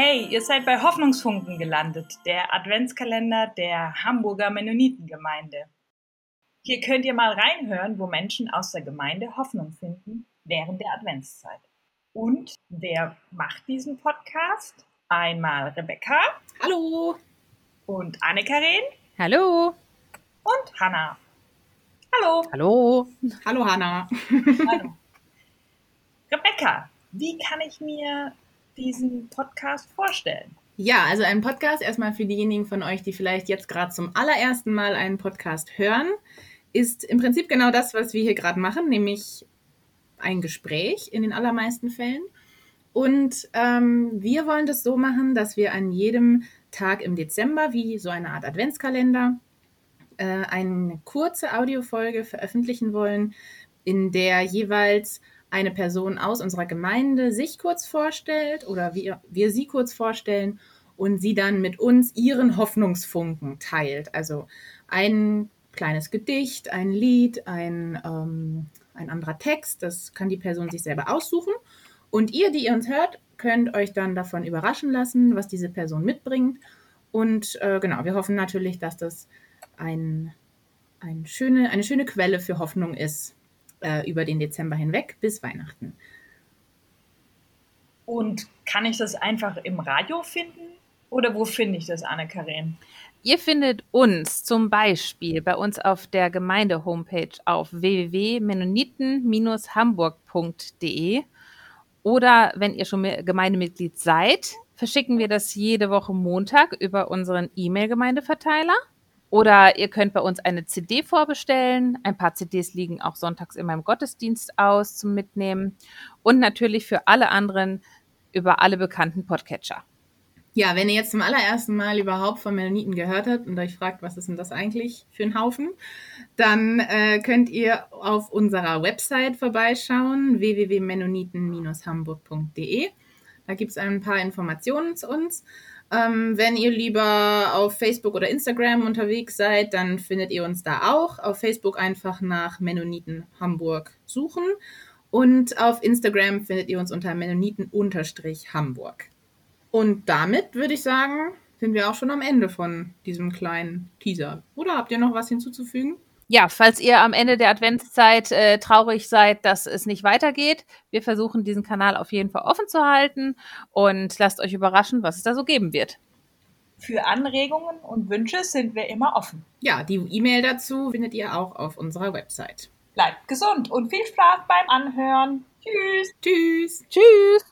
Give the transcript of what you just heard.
Hey, ihr seid bei Hoffnungsfunken gelandet, der Adventskalender der Hamburger Mennonitengemeinde. Hier könnt ihr mal reinhören, wo Menschen aus der Gemeinde Hoffnung finden während der Adventszeit. Und wer macht diesen Podcast? Einmal Rebecca. Hallo. Und Anne-Karin. Hallo. Und Hanna. Hallo. Hallo. Hallo, Hanna. Hallo. Rebecca, wie kann ich mir diesen Podcast vorstellen? Ja, also ein Podcast erstmal für diejenigen von euch, die vielleicht jetzt gerade zum allerersten Mal einen Podcast hören, ist im Prinzip genau das, was wir hier gerade machen, nämlich ein Gespräch in den allermeisten Fällen. Und ähm, wir wollen das so machen, dass wir an jedem Tag im Dezember, wie so eine Art Adventskalender, äh, eine kurze Audiofolge veröffentlichen wollen, in der jeweils eine Person aus unserer Gemeinde sich kurz vorstellt oder wir, wir sie kurz vorstellen und sie dann mit uns ihren Hoffnungsfunken teilt. Also ein kleines Gedicht, ein Lied, ein, ähm, ein anderer Text, das kann die Person sich selber aussuchen. Und ihr, die ihr uns hört, könnt euch dann davon überraschen lassen, was diese Person mitbringt. Und äh, genau, wir hoffen natürlich, dass das ein, ein schöne, eine schöne Quelle für Hoffnung ist äh, über den Dezember hinweg bis Weihnachten. Und kann ich das einfach im Radio finden? Oder wo finde ich das, Anne-Karin? Ihr findet uns zum Beispiel bei uns auf der Gemeinde-Homepage auf www.mennoniten-hamburg.de oder wenn ihr schon Gemeindemitglied seid, verschicken wir das jede Woche Montag über unseren E-Mail-Gemeindeverteiler. Oder ihr könnt bei uns eine CD vorbestellen. Ein paar CDs liegen auch sonntags in meinem Gottesdienst aus zum Mitnehmen. Und natürlich für alle anderen über alle bekannten Podcatcher. Ja, wenn ihr jetzt zum allerersten Mal überhaupt von Mennoniten gehört habt und euch fragt, was ist denn das eigentlich für ein Haufen, dann äh, könnt ihr auf unserer Website vorbeischauen, www.mennoniten-hamburg.de. Da gibt es ein paar Informationen zu uns. Ähm, wenn ihr lieber auf Facebook oder Instagram unterwegs seid, dann findet ihr uns da auch. Auf Facebook einfach nach Mennoniten Hamburg suchen und auf Instagram findet ihr uns unter Mennoniten-Hamburg. Und damit würde ich sagen, sind wir auch schon am Ende von diesem kleinen Teaser. Oder habt ihr noch was hinzuzufügen? Ja, falls ihr am Ende der Adventszeit äh, traurig seid, dass es nicht weitergeht, wir versuchen diesen Kanal auf jeden Fall offen zu halten und lasst euch überraschen, was es da so geben wird. Für Anregungen und Wünsche sind wir immer offen. Ja, die E-Mail dazu findet ihr auch auf unserer Website. Bleibt gesund und viel Spaß beim Anhören. Tschüss. Tschüss. Tschüss.